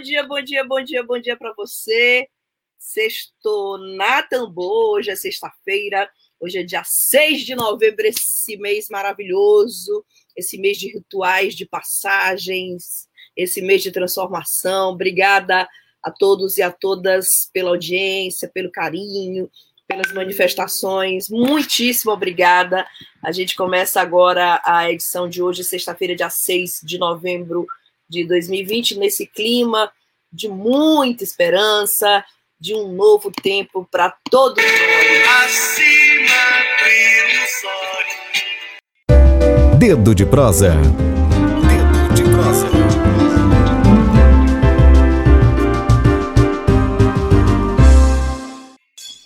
Bom dia, bom dia, bom dia, bom dia para você. Sexto na Tambor, hoje é sexta-feira, hoje é dia 6 de novembro, esse mês maravilhoso, esse mês de rituais, de passagens, esse mês de transformação. Obrigada a todos e a todas pela audiência, pelo carinho, pelas manifestações. Muitíssimo obrigada. A gente começa agora a edição de hoje, sexta-feira, dia 6 de novembro de 2020, nesse clima de muita esperança, de um novo tempo para todos nós. Acima Dedo de prosa. Dedo de prosa.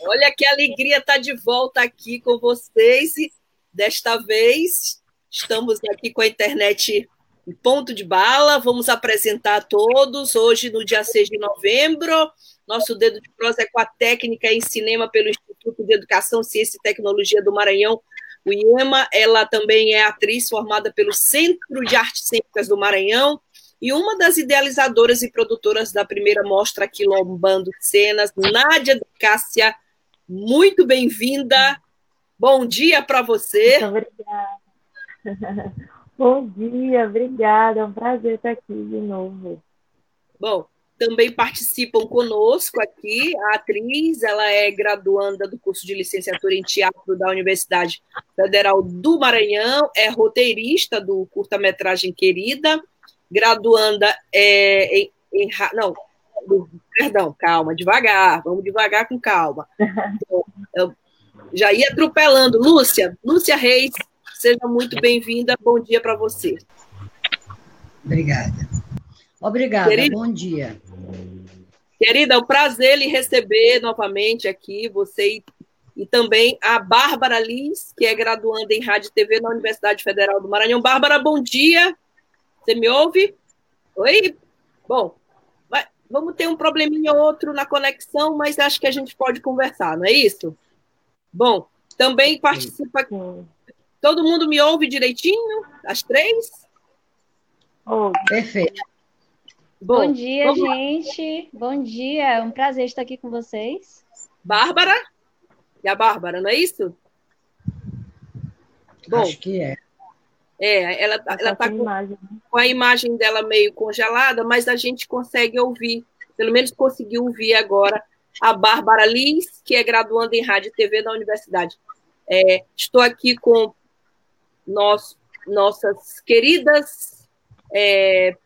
Olha que alegria estar tá de volta aqui com vocês. E desta vez estamos aqui com a internet ponto de bala. Vamos apresentar a todos hoje, no dia 6 de novembro. Nosso dedo de prosa é com a técnica em cinema pelo Instituto de Educação, Ciência e Tecnologia do Maranhão, o IEMA. Ela também é atriz formada pelo Centro de Artes Cênicas do Maranhão e uma das idealizadoras e produtoras da primeira mostra Quilombando Cenas, Nádia de Cássia. Muito bem-vinda. Bom dia para você. Muito obrigada. Bom dia, obrigada. É um prazer estar aqui de novo. Bom, também participam conosco aqui a atriz, ela é graduanda do curso de licenciatura em teatro da Universidade Federal do Maranhão, é roteirista do curta-metragem Querida, graduanda é, em, em, não, perdão, calma, devagar, vamos devagar com calma. Eu já ia atropelando. Lúcia, Lúcia Reis, Seja muito bem-vinda. Bom dia para você. Obrigada. Obrigada. Querida, bom dia. Querida, é um prazer lhe receber novamente aqui, você e, e também a Bárbara Lins, que é graduanda em Rádio e TV na Universidade Federal do Maranhão. Bárbara, bom dia. Você me ouve? Oi? Bom, vai, vamos ter um probleminha ou outro na conexão, mas acho que a gente pode conversar, não é isso? Bom, também participa Todo mundo me ouve direitinho? As três? Oh, perfeito. Bom, Bom dia, gente. Lá. Bom dia. É um prazer estar aqui com vocês. Bárbara? E a Bárbara, não é isso? Bom, Acho que é. É, ela, ela tá com, imagem. Né? com a imagem dela meio congelada, mas a gente consegue ouvir, pelo menos conseguiu ouvir agora a Bárbara Liz, que é graduanda em Rádio e TV da Universidade. É, estou aqui com nós, nossas queridas é,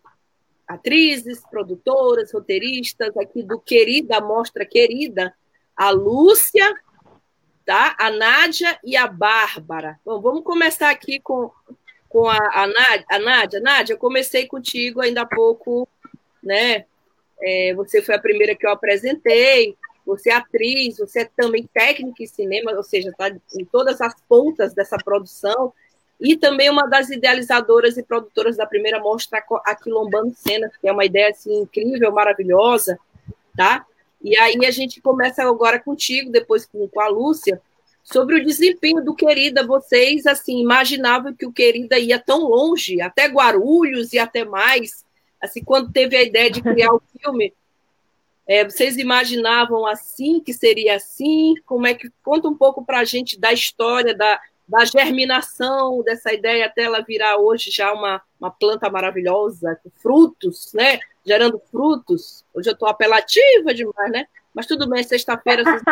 atrizes, produtoras, roteiristas aqui do Querida Mostra Querida, a Lúcia, tá? a Nádia e a Bárbara. Bom, vamos começar aqui com, com a, a, Nádia. a Nádia. Nádia, eu comecei contigo ainda há pouco, né? É, você foi a primeira que eu apresentei, você é atriz, você é também técnica em cinema, ou seja, está em todas as pontas dessa produção e também uma das idealizadoras e produtoras da primeira mostra Aquilombando Cena, que é uma ideia assim, incrível, maravilhosa, tá? E aí a gente começa agora contigo, depois com, com a Lúcia, sobre o desempenho do Querida. Vocês, assim, imaginavam que o Querida ia tão longe, até Guarulhos e até mais. Assim, quando teve a ideia de criar o filme, é, vocês imaginavam assim, que seria assim? Como é que... Conta um pouco para a gente da história, da, da germinação dessa ideia até ela virar hoje já uma, uma planta maravilhosa, com frutos, né? Gerando frutos. Hoje eu estou apelativa demais, né? Mas tudo bem, sexta-feira vocês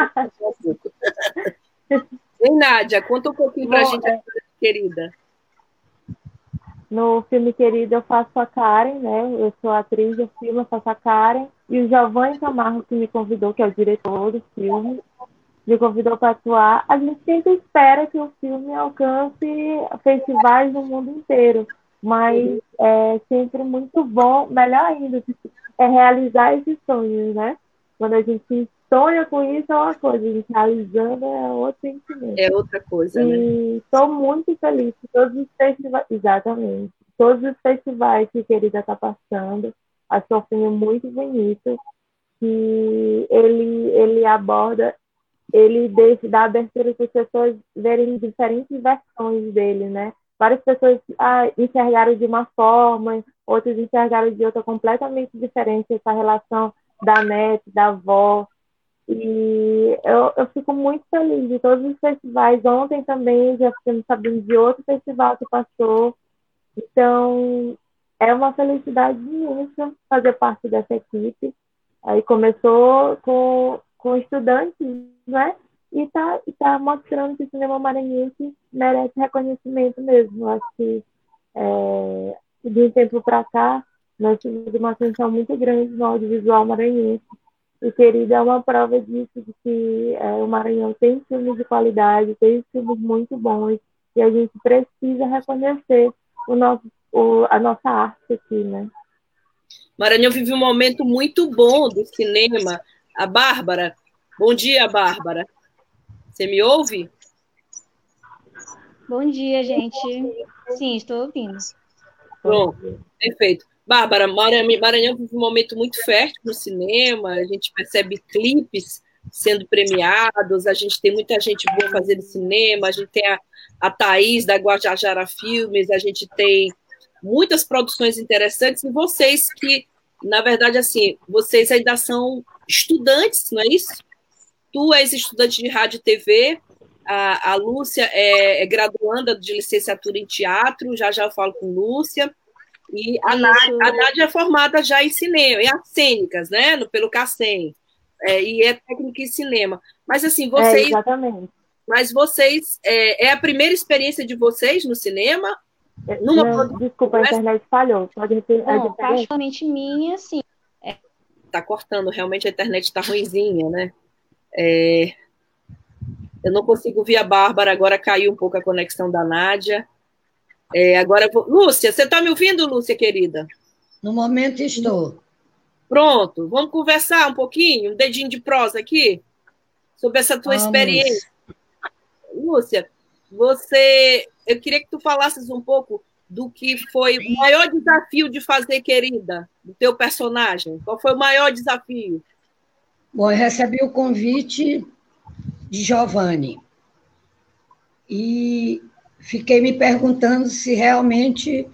Ei, Nádia, conta um pouquinho para a gente, é... querida. No filme Querida eu faço a Karen, né? Eu sou atriz do filme, eu faço a Karen. E o Giovanni Camargo que me convidou, que é o diretor do filme, me convidou para atuar, a gente sempre espera que o filme alcance festivais no mundo inteiro. mas é sempre muito bom, melhor ainda, é realizar esses sonhos, né? Quando a gente sonha com isso é uma coisa, a gente realizando é outro sentimento. É outra coisa, né? E estou muito feliz que todos os festivais, exatamente, todos os festivais que querida está passando, acho o filme muito bonito, que ele, ele aborda, ele deixa, dá abertura para as pessoas verem diferentes versões dele, né? Várias pessoas ah, enxergaram de uma forma, outras enxergaram de outra completamente diferente essa relação da net, da avó. E eu, eu fico muito feliz de todos os festivais. Ontem também já ficamos sabendo de outro festival que passou. Então, é uma felicidade imensa fazer parte dessa equipe. Aí começou com, com estudantes, né? E está tá mostrando que o cinema maranhense merece reconhecimento mesmo. Acho que é, de um tempo para cá, nós tivemos uma atenção muito grande no audiovisual maranhense. E Querida é uma prova disso, de que é, o Maranhão tem filmes de qualidade, tem filmes muito bons, e a gente precisa reconhecer o nosso, o, a nossa arte aqui, né? Maranhão vive um momento muito bom do cinema. A Bárbara, bom dia, Bárbara. Você me ouve? Bom dia, gente. Sim, estou ouvindo. Pronto, perfeito. Bárbara, Maranhão vive um momento muito fértil no cinema, a gente percebe clipes sendo premiados, a gente tem muita gente boa fazendo cinema, a gente tem a, a Thaís da Guajajara Filmes, a gente tem muitas produções interessantes, e vocês que, na verdade, assim, vocês ainda são estudantes, não é isso? Tu és estudante de rádio e TV, a, a Lúcia é, é graduanda de licenciatura em teatro, já já eu falo com Lúcia, e a Nádia, a Nádia é formada já em cinema, em artes cênicas, né? pelo CACEM. É, e é técnica em cinema. Mas assim, vocês. É, exatamente. Mas vocês. É, é, a primeira experiência de vocês no cinema? Numa Não, desculpa, a internet falhou. Pode repetir. Não, particularmente minha, sim. Tá cortando, realmente a internet tá ruimzinha, né? É... Eu não consigo ver a Bárbara, agora caiu um pouco a conexão da Nádia. É, agora, vou... Lúcia, você está me ouvindo, Lúcia, querida? No momento estou. Pronto, vamos conversar um pouquinho, um dedinho de prosa aqui, sobre essa tua vamos. experiência. Lúcia, você, eu queria que tu falasses um pouco do que foi o maior desafio de fazer, querida, do teu personagem. Qual foi o maior desafio? Bom, eu recebi o convite de Giovanni. E fiquei me perguntando se realmente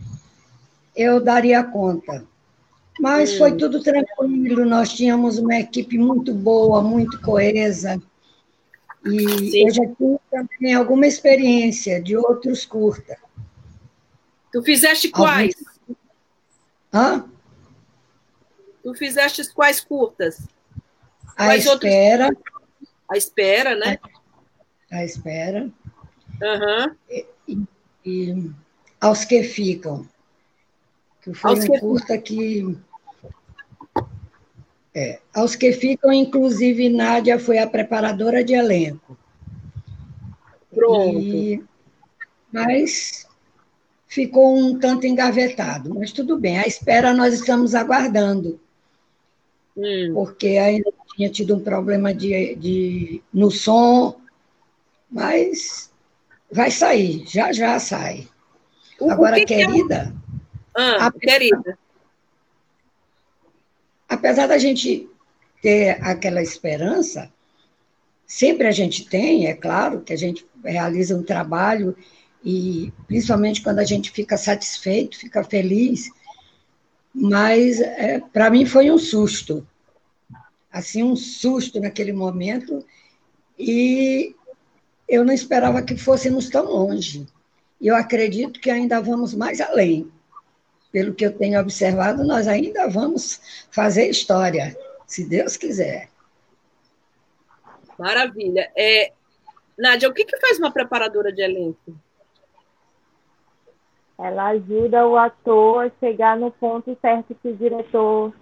eu daria conta. Mas hum. foi tudo tranquilo, nós tínhamos uma equipe muito boa, muito coesa. E Sim. eu já tinha também alguma experiência de outros curtas. Tu fizeste quais? Hã? Tu fizeste quais curtas? A quais espera. Outros... A espera, né? A, a espera. Uhum. E, e, aos que ficam. Que foi aos um que... curta que. É, aos que ficam, inclusive, Nádia foi a preparadora de elenco. Pronto. E, mas ficou um tanto engavetado. Mas tudo bem, a espera nós estamos aguardando. Hum. Porque ainda tinha tido um problema de, de, no som, mas vai sair, já já sai. O, Agora, que querida. Que é... ah, a... querida. Apesar da gente ter aquela esperança, sempre a gente tem, é claro, que a gente realiza um trabalho e principalmente quando a gente fica satisfeito, fica feliz, mas é, para mim foi um susto, assim um susto naquele momento e eu não esperava que fôssemos tão longe. E eu acredito que ainda vamos mais além. Pelo que eu tenho observado, nós ainda vamos fazer história, se Deus quiser. Maravilha. É, Nádia, o que, que faz uma preparadora de elenco? Ela ajuda o ator a chegar no ponto certo que o diretor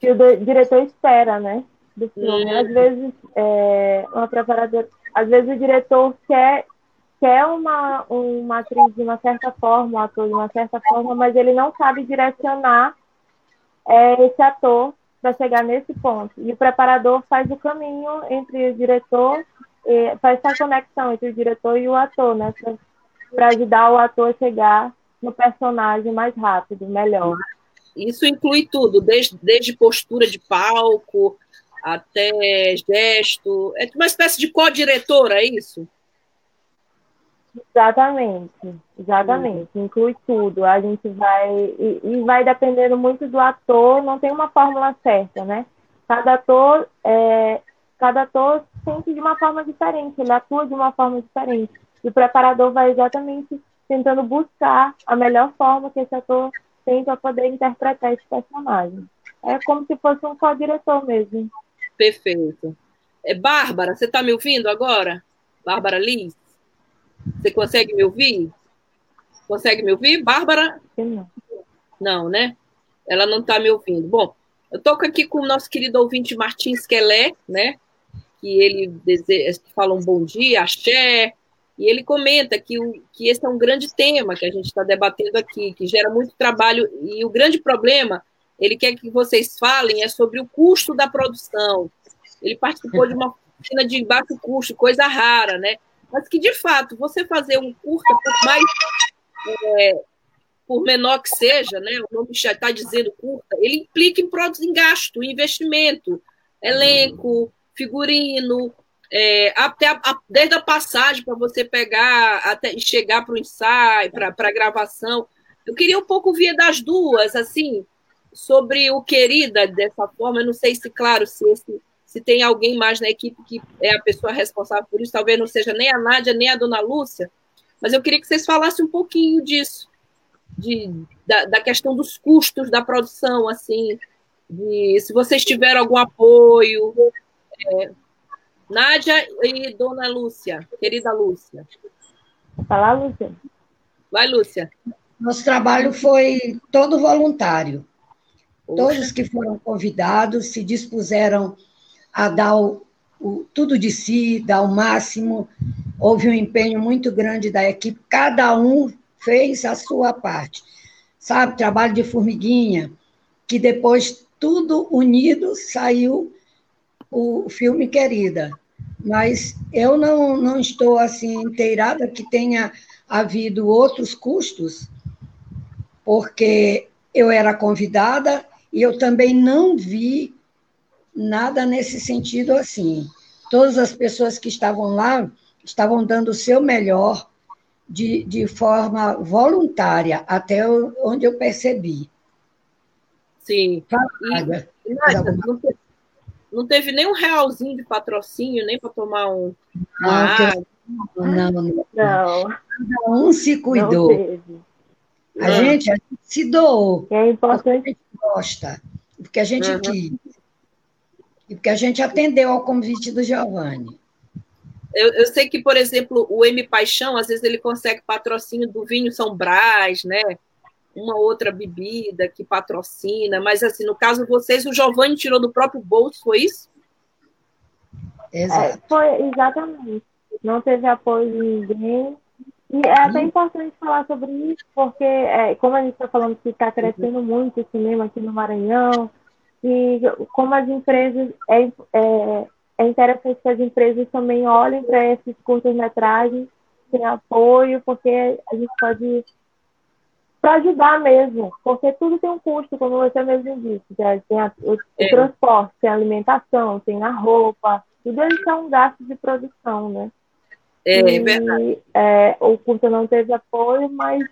que o diretor espera, né? Do filme. Às vezes, é, uma preparadora às vezes o diretor quer quer uma, uma atriz de uma certa forma, um ator de uma certa forma, mas ele não sabe direcionar é, esse ator para chegar nesse ponto. E o preparador faz o caminho entre o diretor, faz essa conexão entre o diretor e o ator, né? Para ajudar o ator a chegar no personagem mais rápido, melhor. Isso inclui tudo, desde, desde postura de palco até gesto. É uma espécie de co-diretora, é isso? Exatamente, exatamente. Uhum. Inclui tudo. A gente vai. E, e, vai dependendo muito do ator, não tem uma fórmula certa, né? Cada ator, é, cada ator sente de uma forma diferente, ele atua de uma forma diferente. E o preparador vai exatamente tentando buscar a melhor forma que esse ator tem para poder interpretar esse personagem. É como se fosse um co-diretor mesmo. Perfeito. É, Bárbara, você está me ouvindo agora? Bárbara Lins? Você consegue me ouvir? Consegue me ouvir, Bárbara? Não. Não, né? Ela não está me ouvindo. Bom, eu estou aqui com o nosso querido ouvinte Martins Quelé, né? Que ele deseja, fala um bom dia, axé, e ele comenta que, o, que esse é um grande tema que a gente está debatendo aqui, que gera muito trabalho, e o grande problema, ele quer que vocês falem, é sobre o custo da produção. Ele participou de uma oficina de baixo custo, coisa rara, né? mas que, de fato, você fazer um curta, por mais é, por menor que seja, né, o nome já está dizendo curta, ele implica em, em gasto, investimento, elenco, figurino, é, até a, a, desde a passagem para você pegar até chegar para o ensaio, para a gravação. Eu queria um pouco ver das duas, assim, sobre o querida dessa forma. Eu não sei se, claro, se esse se tem alguém mais na equipe que é a pessoa responsável por isso, talvez não seja nem a Nádia, nem a dona Lúcia, mas eu queria que vocês falassem um pouquinho disso, de, da, da questão dos custos da produção, assim, de se vocês tiveram algum apoio. É, Nádia e dona Lúcia, querida Lúcia. Falar, Lúcia. Vai, Lúcia. Nosso trabalho foi todo voluntário. Poxa. Todos que foram convidados se dispuseram a dar o, o, tudo de si, dar o máximo. Houve um empenho muito grande da equipe, cada um fez a sua parte. Sabe, trabalho de formiguinha, que depois, tudo unido, saiu o filme Querida. Mas eu não, não estou assim inteirada que tenha havido outros custos, porque eu era convidada e eu também não vi nada nesse sentido assim. Todas as pessoas que estavam lá estavam dando o seu melhor de, de forma voluntária, até onde eu percebi. Sim. Fala, e, teve, não teve nem um realzinho de patrocínio, nem para tomar um. Ah, não, não, não, não. Cada um se cuidou. A gente, a gente se doou. É importante. Porque a gente gosta, porque a gente uhum. quis e porque a gente atendeu ao convite do Giovanni. Eu, eu, sei que, por exemplo, o M Paixão, às vezes ele consegue patrocínio do vinho São Brás, né? Uma outra bebida que patrocina, mas assim, no caso de vocês, o Giovanni tirou do próprio bolso, foi isso? Exato. É, foi, exatamente. Não teve apoio de ninguém. E é até importante falar sobre isso, porque, é, como a gente está falando que está crescendo muito o cinema aqui no Maranhão, e como as empresas, é, é, é interessante que as empresas também olhem para esses curtas-metragens sem apoio, porque a gente pode para ajudar mesmo, porque tudo tem um custo, como você mesmo disse. Tem a, o, o é. transporte, tem a alimentação, tem a roupa, tudo isso é um gasto de produção, né? É, é e, verdade. É, o curso não teve apoio, mas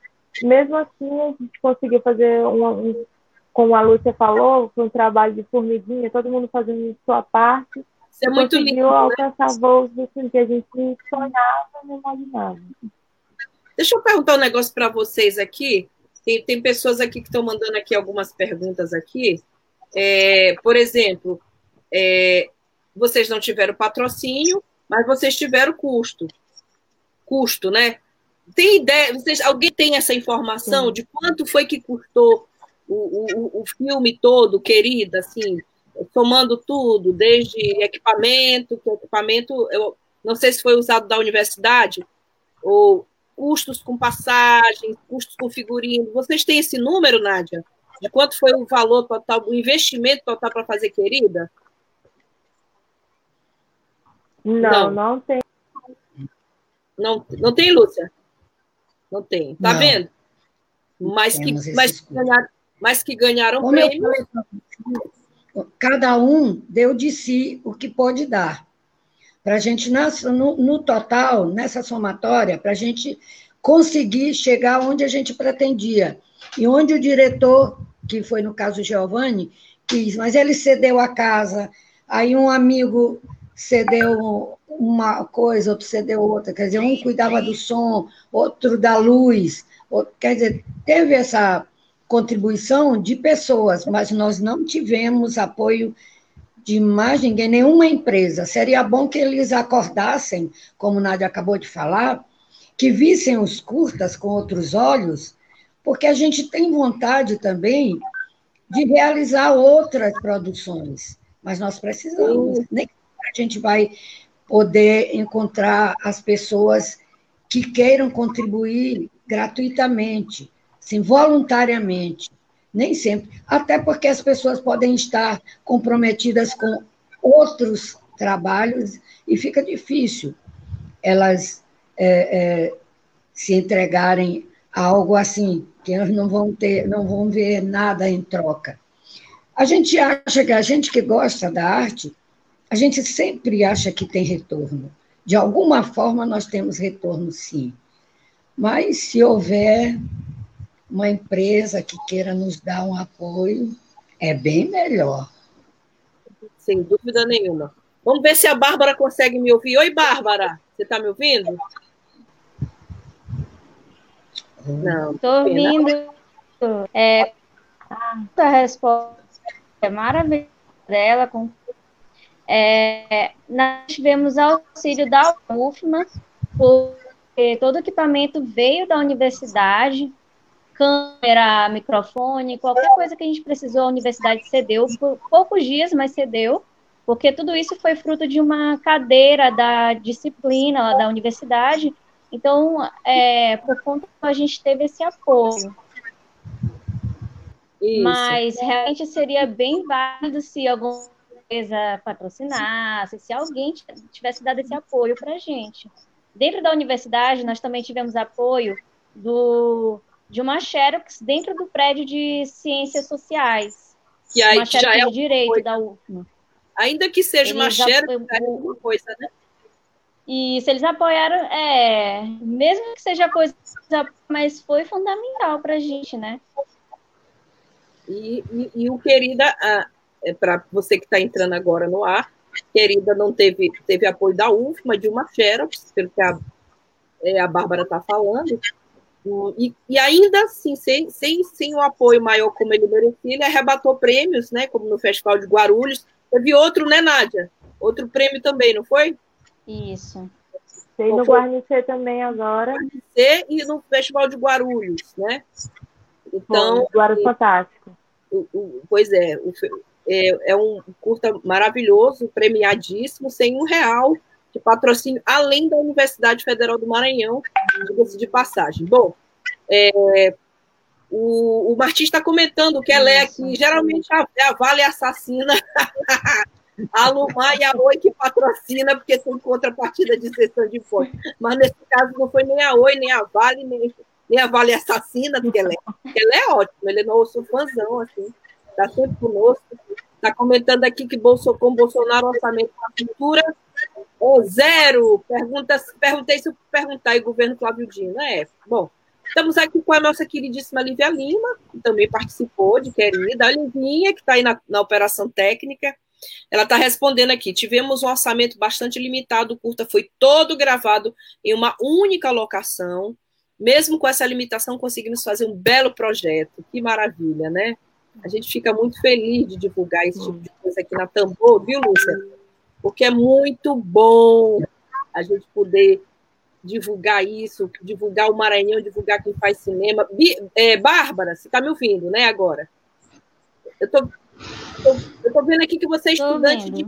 mesmo assim a gente conseguiu fazer um, um como a Lúcia falou, foi um trabalho de formiguinha, todo mundo fazendo sua parte. Isso é muito lindo. Né? alcançar né? voos assim, que a gente sonhava e não imaginava. Deixa eu perguntar um negócio para vocês aqui. Tem, tem pessoas aqui que estão mandando aqui algumas perguntas aqui. É, por exemplo, é, vocês não tiveram patrocínio, mas vocês tiveram custo. Custo, né? Tem ideia? Vocês, alguém tem essa informação Sim. de quanto foi que custou o, o, o filme todo, querida, assim, somando tudo, desde equipamento, que equipamento, eu não sei se foi usado da universidade, ou custos com passagem, custos com figurino. Vocês têm esse número, Nádia? De quanto foi o valor total, o investimento total para fazer querida? Não, não, não tem. Não, não tem, Lúcia? Não tem. Tá não. vendo? Mas que, mas, que ganharam, mas que ganharam Como prêmio. Cada um deu de si o que pôde dar. Para a gente, no, no total, nessa somatória, para a gente conseguir chegar onde a gente pretendia. E onde o diretor, que foi no caso Giovanni, quis, mas ele cedeu a casa, aí um amigo cedeu uma coisa, outro cedeu outra, quer dizer, um cuidava do som, outro da luz, outro, quer dizer, teve essa contribuição de pessoas, mas nós não tivemos apoio de mais ninguém, nenhuma empresa. Seria bom que eles acordassem, como Nádia acabou de falar, que vissem os curtas com outros olhos, porque a gente tem vontade também de realizar outras produções, mas nós precisamos, nem a gente vai poder encontrar as pessoas que queiram contribuir gratuitamente, sim, voluntariamente. Nem sempre. Até porque as pessoas podem estar comprometidas com outros trabalhos e fica difícil elas é, é, se entregarem a algo assim, que elas não vão ter, não vão ver nada em troca. A gente acha que a gente que gosta da arte a gente sempre acha que tem retorno. De alguma forma, nós temos retorno, sim. Mas se houver uma empresa que queira nos dar um apoio, é bem melhor. Sem dúvida nenhuma. Vamos ver se a Bárbara consegue me ouvir. Oi, Bárbara, você está me ouvindo? Não. Estou ouvindo. É, a resposta é maravilhosa dela, com é, nós tivemos auxílio da UFMA, porque todo o equipamento veio da universidade, câmera, microfone, qualquer coisa que a gente precisou, a universidade cedeu, por poucos dias, mas cedeu, porque tudo isso foi fruto de uma cadeira da disciplina da universidade, então, é, por conta a gente teve esse apoio. Isso. Mas realmente seria bem válido se algum empresa patrocinasse, se alguém tivesse dado esse apoio para a gente. Dentro da universidade, nós também tivemos apoio do, de uma Xerox dentro do prédio de Ciências Sociais. Que aí uma Xerox já é de Direito da UFMA. Ainda que seja eles uma Xerox, é uma coisa, né? Isso, eles apoiaram, é, mesmo que seja coisa, mas foi fundamental para a gente, né? E, e, e o querida, é, para você que está entrando agora no ar, querida não teve, teve apoio da UFMA, de uma Xerox, pelo que a, é, a Bárbara está falando, e, e, ainda assim, sem, sem, sem o apoio maior como ele merecia, ele arrebatou prêmios, né, como no Festival de Guarulhos. Teve outro, né, Nádia? Outro prêmio também, não foi? Isso. Tem no Guarnicê também agora. Guarnicê e no Festival de Guarulhos, né? Então. Guarulhos Fantástico. O, o, pois é, o, é, é um curta maravilhoso, premiadíssimo, sem um real de patrocínio, além da Universidade Federal do Maranhão, diga-se de passagem. Bom, é, o, o Martins está comentando que ela é aqui, geralmente a, a Vale Assassina, a Lumar e a Oi que patrocina, porque tem contrapartida de sessão de imposto. Mas nesse caso não foi nem a Oi, nem a Vale, nem, nem a Vale Assassina, porque ela é, ela é ótima, ele é nosso fãzão, assim está sempre conosco. Está comentando aqui que Bolso, com Bolsonaro orçamento da cultura é zero. Pergunta, perguntei se eu perguntar aí, governo Flávio Dino. É, bom. Estamos aqui com a nossa queridíssima Lívia Lima, que também participou de querida. A Livinha, que está aí na, na operação técnica. Ela está respondendo aqui. Tivemos um orçamento bastante limitado. O curta foi todo gravado em uma única locação. Mesmo com essa limitação, conseguimos fazer um belo projeto. Que maravilha, né? A gente fica muito feliz de divulgar esse tipo de coisa aqui na Tambor, viu, Lúcia? Porque é muito bom a gente poder divulgar isso, divulgar o Maranhão, divulgar quem faz cinema. É, Bárbara, você está me ouvindo, né, agora? Eu tô, eu tô vendo aqui que você é estudante de,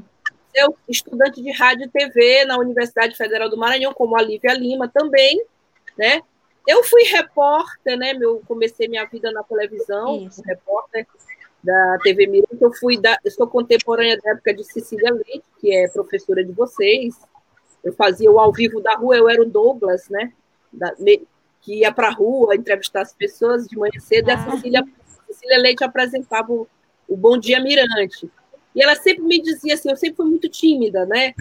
é estudante de rádio e TV na Universidade Federal do Maranhão, como a Lívia Lima também, né? Eu fui repórter, né? Eu comecei minha vida na televisão, repórter da TV Mirante. Eu fui da, eu sou contemporânea da época de Cecília Leite, que é professora de vocês. Eu fazia o ao vivo da rua, eu era o Douglas, né? Da, que ia para a rua entrevistar as pessoas de manhã cedo. Ah. E a ah. Cecília, Cecília Leite apresentava o, o Bom Dia Mirante. E ela sempre me dizia assim, eu sempre fui muito tímida, né?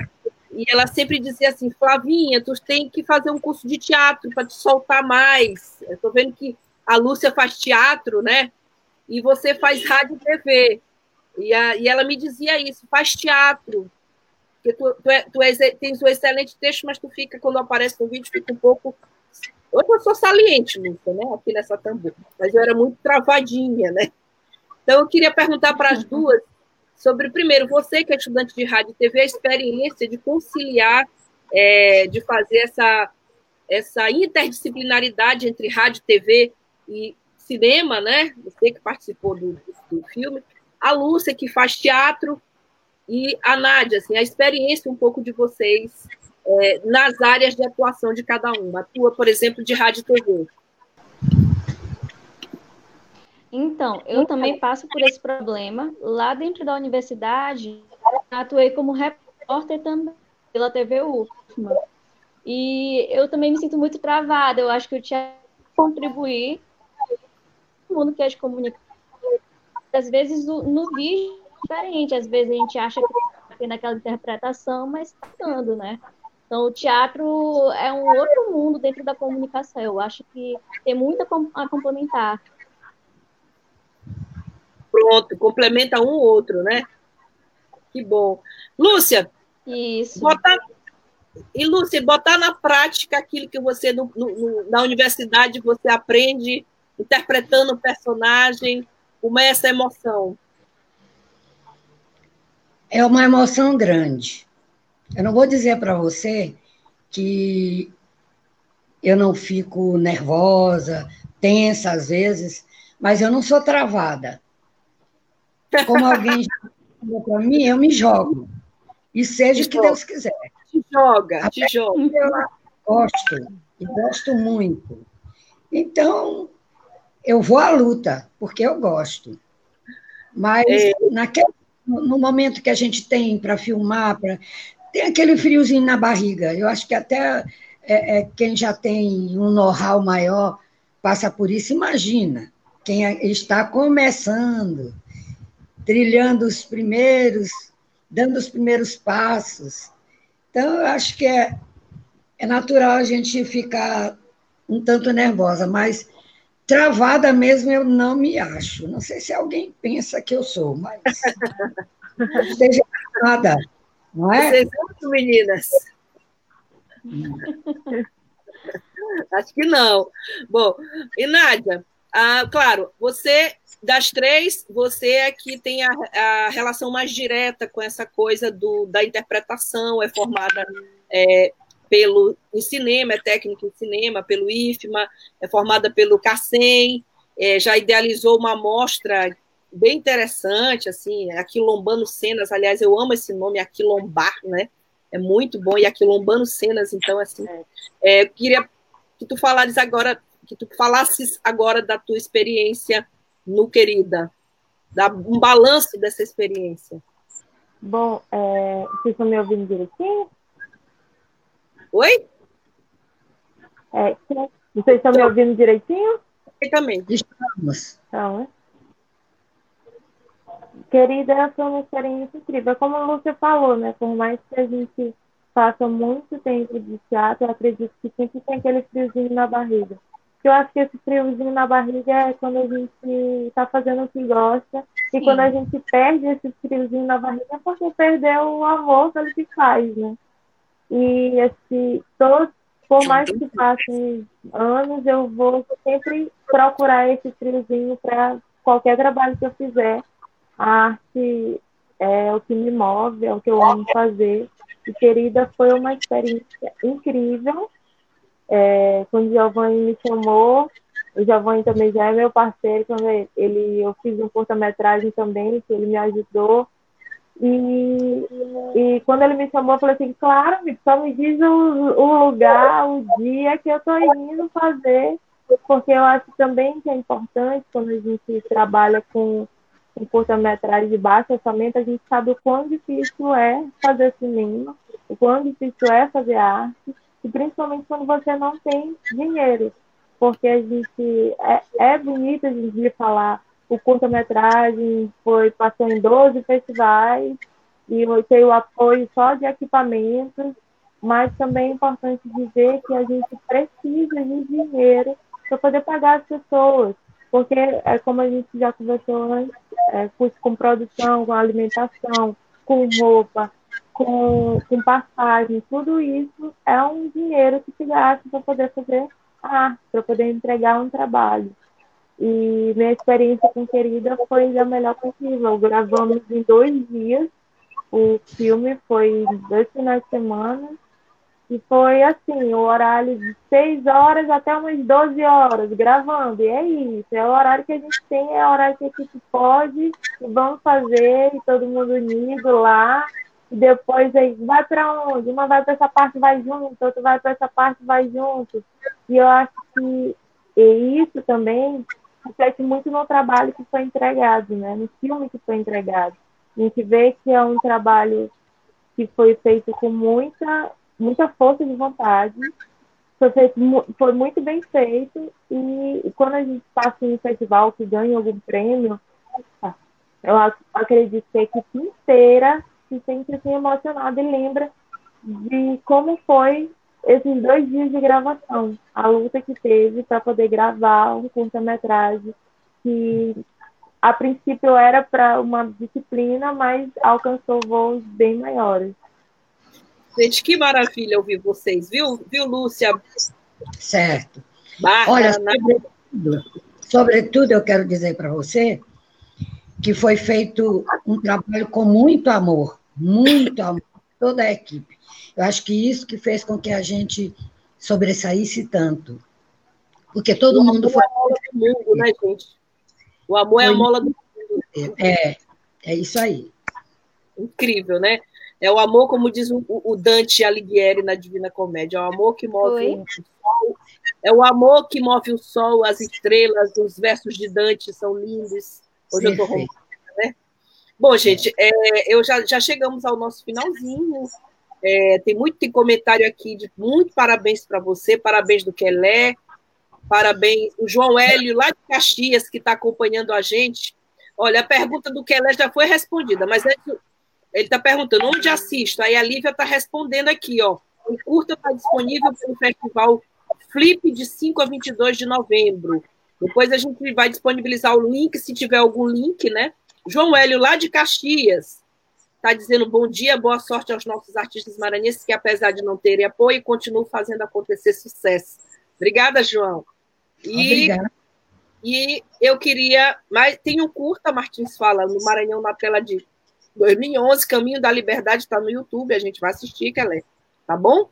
E ela sempre dizia assim, Flavinha, tu tem que fazer um curso de teatro para te soltar mais. Eu estou vendo que a Lúcia faz teatro, né? E você faz rádio e TV. E, a, e ela me dizia isso, faz teatro. Porque tu, tu, é, tu é, tens um excelente texto, mas tu fica, quando aparece no vídeo, fica um pouco. Hoje eu sou saliente, Lúcia, né? Aqui nessa tambor. Mas eu era muito travadinha, né? Então eu queria perguntar para as duas sobre, primeiro, você que é estudante de rádio e TV, a experiência de conciliar, é, de fazer essa, essa interdisciplinaridade entre rádio, TV e cinema, né? Você que participou do, do filme, a Lúcia que faz teatro e a Nádia, assim, a experiência um pouco de vocês é, nas áreas de atuação de cada uma. A tua, por exemplo, de rádio e TV. Então, eu também passo por esse problema. Lá dentro da universidade, atuei como repórter também pela TV UFMA. E eu também me sinto muito travada. Eu acho que eu tinha contribuir mundo que é de comunicação. Às vezes, no, no vídeo é diferente. Às vezes, a gente acha que está tendo aquela interpretação, mas está dando, né? Então, o teatro é um outro mundo dentro da comunicação. Eu acho que tem muito a complementar. Pronto, complementa um ou outro, né? Que bom. Lúcia, Isso. Botar, e Lúcia, botar na prática aquilo que você no, no, na universidade você aprende interpretando o personagem, como é essa emoção? É uma emoção grande. Eu não vou dizer para você que eu não fico nervosa, tensa às vezes, mas eu não sou travada. Como alguém falou para mim, eu me jogo. E seja o que Deus quiser. Te joga, te joga. Eu gosto, e gosto muito. Então, eu vou à luta, porque eu gosto. Mas é. naquele, no momento que a gente tem para filmar, pra, tem aquele friozinho na barriga. Eu acho que até é, é, quem já tem um know-how maior passa por isso. Imagina, quem está começando trilhando os primeiros, dando os primeiros passos. Então, eu acho que é, é natural a gente ficar um tanto nervosa, mas travada mesmo eu não me acho. Não sei se alguém pensa que eu sou, mas esteja nada, não é? Vocês são meninas. Acho que não. Bom, e Nádia, ah, claro, você das três, você é que tem a, a, relação mais direta com essa coisa do, da interpretação, é formada é, pelo em cinema, é técnica em cinema, pelo IFMA, é formada pelo CACEM, é, já idealizou uma amostra bem interessante, assim, Aquilombando Cenas, aliás, eu amo esse nome, Aquilombar, né? É muito bom, e Aquilombando Cenas, então, assim, é, eu queria que tu falares agora, que tu falasses agora da tua experiência no Querida? Dá um balanço dessa experiência. Bom, é, vocês estão me ouvindo direitinho? Oi? É, vocês estão me ouvindo direitinho? Perfeitamente. Estamos. Então, é. Querida, foi uma experiência incrível. Como a Lúcia falou, né? Por mais que a gente faça muito tempo de teatro, eu acredito que sempre tem aquele friozinho na barriga eu acho que esse friozinho na barriga é quando a gente está fazendo o que gosta. Sim. E quando a gente perde esse friozinho na barriga é porque perdeu o amor pelo que faz, né? E esse, todo, por mais que passem anos, eu vou sempre procurar esse friozinho para qualquer trabalho que eu fizer. A arte é o que me move, é o que eu amo fazer. E, querida, foi uma experiência incrível é, quando o Giovanni me chamou, o Giovanni também já é meu parceiro, quando ele, eu fiz um curta-metragem também, que ele me ajudou. E, e quando ele me chamou, eu falei assim, claro, só me diz o, o lugar, o dia que eu estou indo fazer, porque eu acho também que é importante quando a gente trabalha com um curta-metragem de baixo orçamento, a gente sabe o quão difícil é fazer cinema, o quão difícil é fazer arte, e principalmente quando você não tem dinheiro, porque a gente é, é bonito a gente falar o curta-metragem foi passou em 12 festivais e tem o apoio só de equipamentos, mas também é importante dizer que a gente precisa de dinheiro para poder pagar as pessoas, porque é como a gente já conversou antes, é, com produção, com alimentação, com roupa, com, com passagem, tudo isso é um dinheiro que se gasta para poder fazer arte, para poder entregar um trabalho. E minha experiência com Querida foi da melhor possível. Gravamos em dois dias. O filme foi dois finais de semana. E foi assim, o horário de 6 horas até umas 12 horas, gravando. E é isso, é o horário que a gente tem, é o horário que a gente pode, e vamos fazer, e todo mundo unido lá. E depois aí, vai para onde? Uma vai para essa parte, vai junto, outra vai para essa parte, vai junto. E eu acho que e isso também reflete muito no trabalho que foi entregado, né? no filme que foi entregado. A gente vê que é um trabalho que foi feito com muita, muita força de vontade, foi, feito, foi muito bem feito, e quando a gente passa em um festival que ganha algum prêmio, eu acredito que a equipe inteira se sente assim, emocionada e lembra de como foi esses dois dias de gravação, a luta que teve para poder gravar um curta-metragem que a princípio era para uma disciplina, mas alcançou voos bem maiores. Gente, que maravilha ouvir vocês, viu, viu Lúcia? Certo. Barra, Olha, sobretudo, sobretudo eu quero dizer para você que foi feito um trabalho com muito amor, muito amor, toda a equipe. Eu acho que isso que fez com que a gente sobressaísse tanto. Porque todo o mundo foi. É a mola do mundo, né, gente? O amor é a mola do mundo. É, é isso aí. Incrível, né? É o amor, como diz o, Dante Alighieri na Divina Comédia, é o amor que move o sol, é o amor que move o sol, as estrelas, os versos de Dante são lindos. Hoje Sim, eu estou roubando, né? Bom, gente, é, eu já, já chegamos ao nosso finalzinho. É, tem muito tem comentário aqui de muito parabéns para você, parabéns do Kelé, parabéns o João Hélio lá de Caxias que está acompanhando a gente. Olha, a pergunta do Kelé já foi respondida, mas ele está perguntando onde assisto. Aí a Lívia está respondendo aqui, ó. O curta está disponível pelo festival Flip de 5 a 22 de novembro. Depois a gente vai disponibilizar o link, se tiver algum link, né? João Hélio, lá de Caxias, está dizendo bom dia, boa sorte aos nossos artistas maranhenses que, apesar de não terem apoio, continuam fazendo acontecer sucesso. Obrigada, João. E, Obrigada. E eu queria. Mas tem um curta, Martins fala, no Maranhão na tela de 2011, Caminho da Liberdade, está no YouTube, a gente vai assistir, Kelé. Tá bom?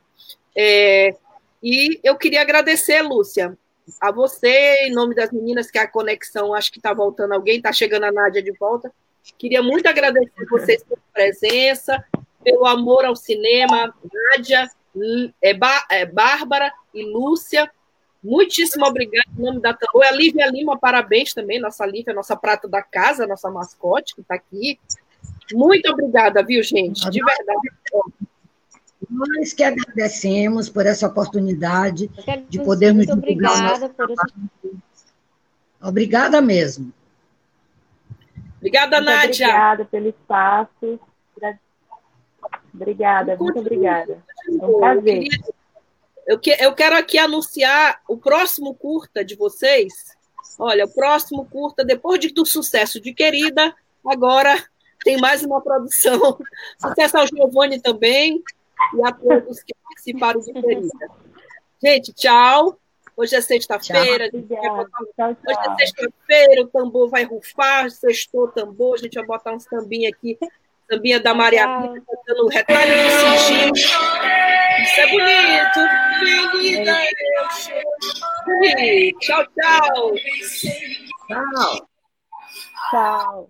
É, e eu queria agradecer, Lúcia, a você, em nome das meninas, que a conexão, acho que está voltando alguém, está chegando a Nádia de volta. Queria muito agradecer vocês pela presença, pelo amor ao cinema, Nádia, é, é, Bárbara e Lúcia. Muitíssimo obrigada em nome da Tambor. A Lívia Lima, parabéns também, nossa Lívia, nossa prata da casa, nossa mascote, que está aqui. Muito obrigada, viu, gente? De verdade. Nós que agradecemos por essa oportunidade de podermos Muito obrigada por isso. Obrigada mesmo. Obrigada, muito Nádia. Obrigada pelo espaço. Obrigada, muito obrigada. É um prazer. Eu, que, eu quero aqui anunciar o próximo curta de vocês. Olha, o próximo curta, depois de, do sucesso de Querida, agora tem mais uma produção. Sucesso ao Giovanni também e a todos que participaram de Querida. Gente, tchau. Hoje é sexta-feira. Hoje é sexta-feira, o tambor vai rufar, sextou o tambor, a gente vai botar um sambinha aqui, sambinha da Maria Rita, dando retalho de cintinho. Isso é bonito. Querida, Bonito. Tchau, tchau. Tchau. Tchau.